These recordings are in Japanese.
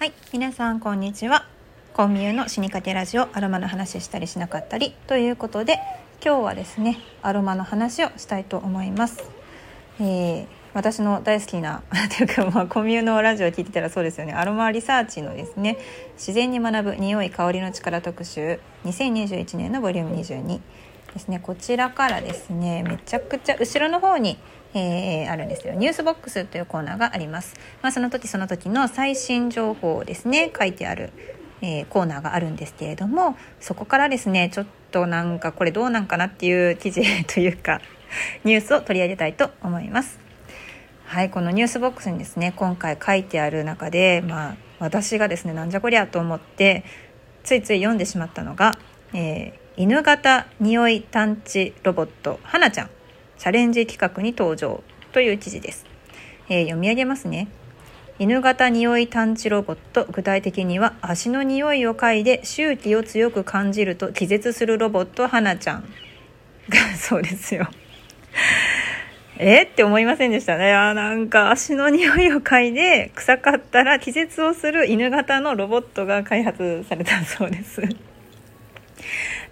はい、皆さんこんにちは。コンミューの死にかけラジオアロマの話したりしなかったりということで今日はですねアロマの話をしたいと思います。えー、私の大好きな というかまあコミューのラジオを聞いてたらそうですよねアロマリサーチのですね自然に学ぶ匂い香りの力特集2021年のボリューム22ですねこちらからですねめちゃくちゃ後ろの方にえー、あるんですよ。ニュースボックスというコーナーがあります、まあ、その時その時の最新情報をですね書いてある、えー、コーナーがあるんですけれどもそこからですねちょっとなんかこれどうなんかなっていう記事というか ニュースを取り上げたいと思います。はいこのニュースボックスにですね今回書いてある中でまあ私がですねなんじゃこりゃと思ってついつい読んでしまったのが、えー、犬型匂い探知ロボットはなちゃん。チャレンジ企画に登場という記事です、えー、読み上げますね。犬型匂い探知ロボット具体的には足の匂いを嗅いで周期を強く感じると気絶するロボットはなちゃん。が そうですよ。えって思いませんでしたね。あなんか足の匂いを嗅いで臭かったら気絶をする犬型のロボットが開発されたそうです。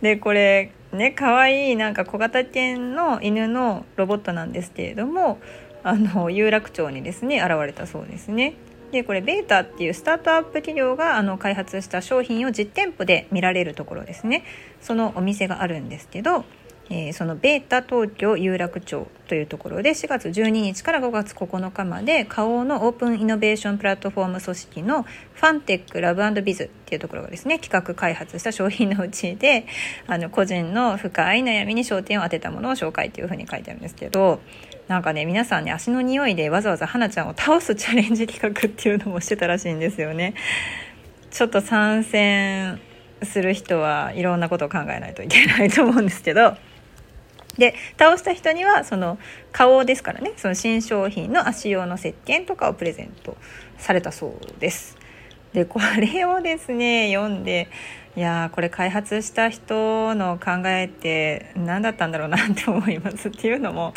でこれね可愛いなんか小型犬の犬のロボットなんですけれどもあの有楽町にですね現れたそうですね。でこれベータっていうスタートアップ企業があの開発した商品を実店舗で見られるところですねそのお店があるんですけどえー、そのベータ東京有楽町というところで4月12日から5月9日まで花王のオープンイノベーションプラットフォーム組織のファンテックラブビズっていうところがですね企画開発した商品のうちであの個人の深い悩みに焦点を当てたものを紹介というふうに書いてあるんですけどなんかね皆さんね足の匂いでわざわざ花ちゃんを倒すチャレンジ企画っていうのもしてたらしいんですよね。ちょっと参戦する人はいろんなことを考えないといけないと思うんですけどで倒した人にはその顔ですからねその新商品の足用の石鹸とかをプレゼントされたそうです。でこれをですね読んでいやこれ開発した人の考えって何だったんだろうなって思いますっていうのも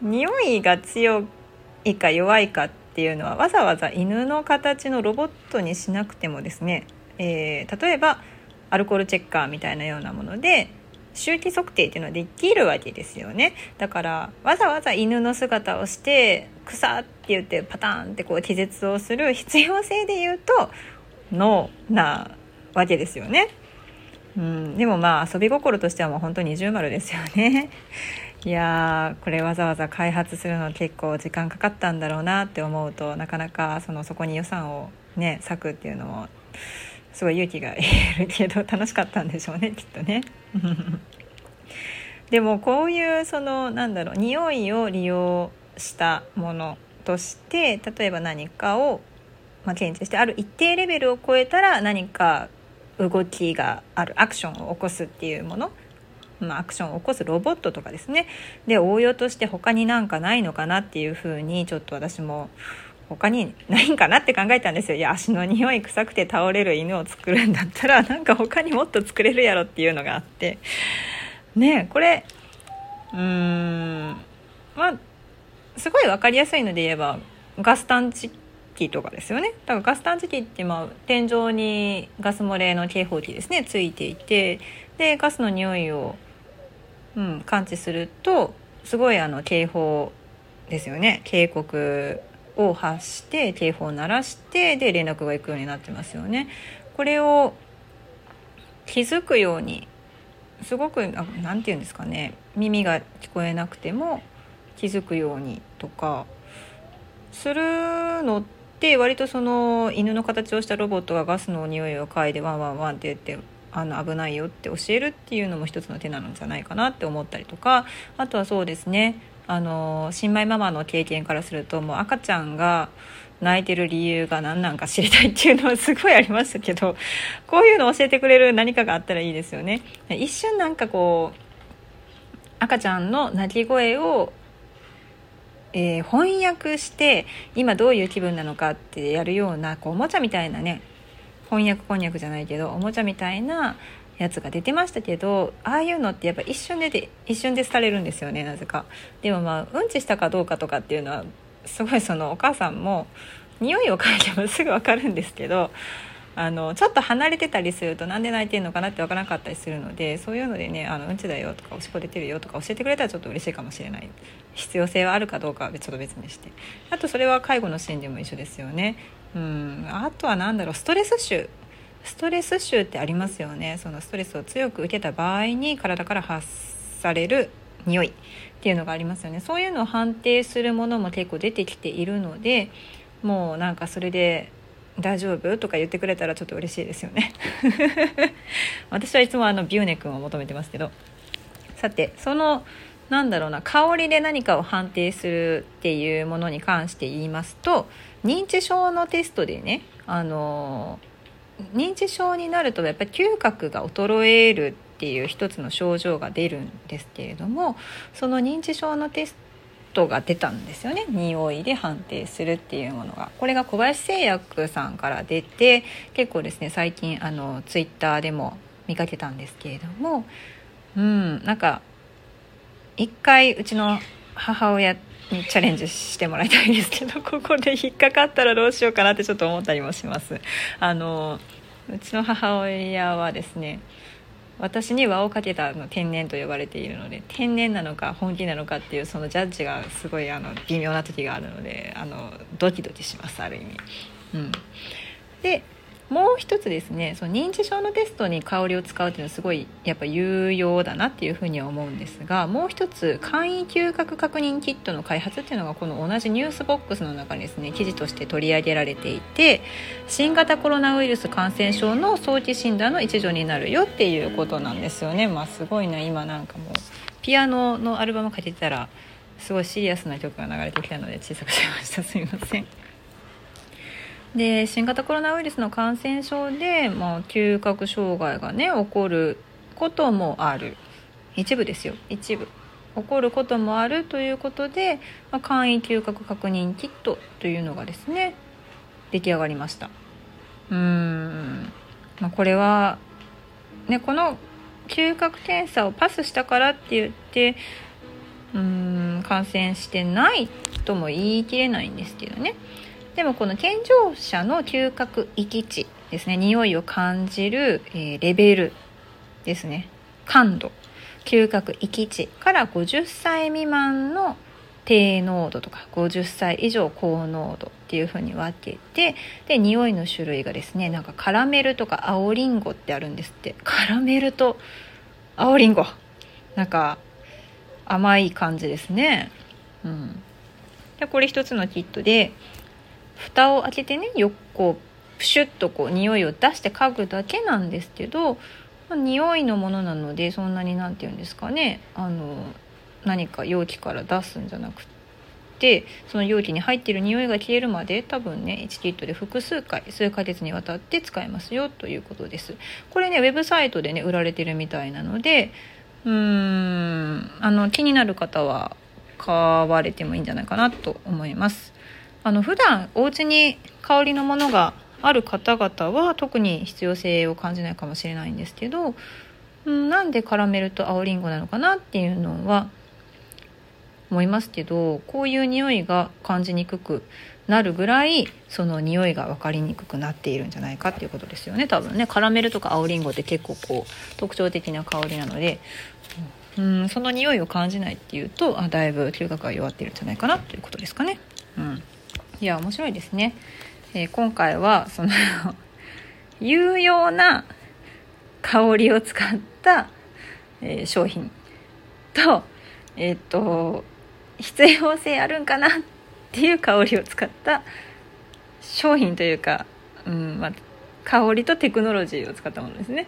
匂いが強いか弱いかっていうのはわざわざ犬の形のロボットにしなくてもですね、えー、例えばアルコールチェッカーみたいなようなもので周期測定っていうのはできるわけですよねだからわざわざ犬の姿をして草って言ってパターンってこう気絶をする必要性で言うとノーなわけですよね。うん、でもまあ遊び心としてはもう本当に二重丸ですよね。いやーこれわざわざ開発するの結構時間かかったんだろうなって思うとなかなかそのそこに予算をね割くっていうのもすごい勇気がいるけど楽しかったんでしょうねきっとね。でもこういうそのなんだろう匂いを利用したものとして例えば何かを、まあ、検知してある一定レベルを超えたら何か動きがあるアクションを起こすっていうもの、まあ、アクションを起こすロボットとかですねで応用として他になんかないのかなっていうふうにちょっと私も他にないんかなって考えたんですよ。いや足の匂い臭くて倒れる犬を作るんだったら なんか他にもっと作れるやろっていうのがあって。ねこれうーんまあすごい分かりやすいので言えばガス探知機とかですよね。だからガス探知機ってまあ天井にガス漏れの警報器ですねついていてでガスの匂いを、うん、感知するとすごいあの警報ですよね。警告を発して警報を鳴らしてで連絡が行くようになってますよね。これを気づくようにすごく何て言うんですかね耳が聞こえなくても気づくようにとかするのって割とその犬の形をしたロボットがガスの匂いを嗅いでワンワンワンって言ってあの危ないよって教えるっていうのも一つの手なんじゃないかなって思ったりとかあとはそうですねあの新米ママの経験からするともう赤ちゃんが泣いてる理由が何なんか知りたいっていうのはすごいありましたけど こういうの教えてくれる何かがあったらいいですよね。一瞬なんかこう赤ちゃんの泣き声をえー、翻訳して今どういう気分なのかってやるようなこうおもちゃみたいなね翻訳こんにゃくじゃないけどおもちゃみたいなやつが出てましたけどああいうのってやっぱ一瞬でで一瞬で廃れるんですよねなぜか。でもまあうんちしたかどうかとかっていうのはすごいそのお母さんも匂いを嗅いでもすぐ分かるんですけどあのちょっと離れてたりするとなんで泣いてるのかなって分からなかったりするのでそういうのでねあのうんちだよとかおしっこ出てるよとか教えてくれたらちょっと嬉しいかもしれない。必要性はあるかどうかはちょっと別にして。あとそれは介護のシーンでも一緒ですよね。うんあとは何だろうストレス臭。ストレス臭ってありますよね。そのストレスを強く受けた場合に体から発される匂いっていうのがありますよね。そういうのを判定するものも結構出てきているのでもうなんかそれで大丈夫とか言ってくれたらちょっと嬉しいですよね。私はいつもあのビューネ君を求めてますけど。さてそのなんだろうな香りで何かを判定するっていうものに関して言いますと認知症のテストでねあの認知症になるとやっぱり嗅覚が衰えるっていう一つの症状が出るんですけれどもその認知症のテストが出たんですよね。匂いで判定するっていうものが。これが小林製薬さんから出て結構ですね最近あのツイッターでも見かけたんですけれどもうんなんか一回うちの母親にチャレンジしてもらいたいですけど ここで引っかかったらどうしようかなってちょっと思ったりもしますあのうちの母親はですね私に輪をかけたの天然と呼ばれているので天然なのか本気なのかっていうそのジャッジがすごいあの微妙な時があるのであのドキドキしますある意味。うん、でもう一つですねその認知症のテストに香りを使うっていうのはすごいやっぱ有用だなっていうふうには思うんですがもう一つ簡易嗅覚確認キットの開発っていうのがこの同じニュースボックスの中にですね記事として取り上げられていて新型コロナウイルス感染症の早期診断の一助になるよっていうことなんですよね。まあ、すごいな今なんかもうピアノのアルバムかけてたらすごいシリアスな曲が流れてきたので小さくしましたすみません。で新型コロナウイルスの感染症で、まあ、嗅覚障害がね起こることもある。一部ですよ。一部。起こることもあるということで、まあ、簡易嗅覚確認キットというのがですね出来上がりました。うーん、まあ、これはねこの嗅覚検査をパスしたからって言ってうーん感染してないとも言い切れないんですけどね。でもこの健常者の嗅覚域値ですね匂いを感じる、え、レベルですね。感度。嗅覚域値から50歳未満の低濃度とか50歳以上高濃度っていうふうに分けてで匂いの種類がですねなんかカラメルとか青りんごってあるんですって。カラメルと青りんごなんか甘い感じですね。うん。でこれ一つのキットで蓋を開けてねよくこうプシュッとこう匂いを出して嗅ぐだけなんですけど、まあ、匂いのものなのでそんなに何て言うんですかね。あの何か容器から出すんじゃなくてその容器に入ってる匂いが消えるまで多分ね1リットで複数回数ヶ月にわたって使えますよということです。これねウェブサイトでね売られてるみたいなのでうーんあの気になる方は買われてもいいんじゃないかなと思います。あの普段お家に香りのものがある方々は特に必要性を感じないかもしれないんですけど、うん、なんでカラメルと青りんごなのかなっていうのは思いますけどこういう匂いが感じにくくなるぐらいその匂いが分かりにくくなっているんじゃないかっていうことですよね多分ねカラメルとか青りんごって結構こう特徴的な香りなので、うん、その匂いを感じないっていうとあだいぶ嗅覚が弱ってるんじゃないかなということですかね。うんいや面白いですね、えー、今回はその 有用な香りを使った、えー、商品。とえっ、と必要性あるんかなっていう香りを使った商品というか、うんまあ、香りとテクノロジーを使ったものですね、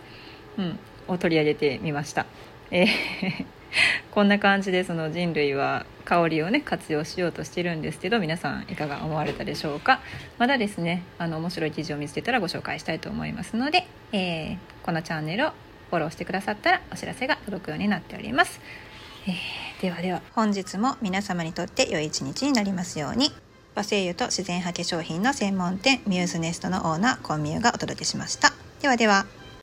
うん、を取り上げてみました。えー こんな感じでその人類は香りをね活用しようとしてるんですけど皆さんいかが思われたでしょうか？まだですねあの面白い記事を見つけたらご紹介したいと思いますので、えー、このチャンネルをフォローしてくださったらお知らせが届くようになっております、えー、ではでは本日も皆様にとって良い一日になりますように。和製油と自然派化粧品の専門店ミューズネストのオーナーコンミューがお届けしました。ではでは。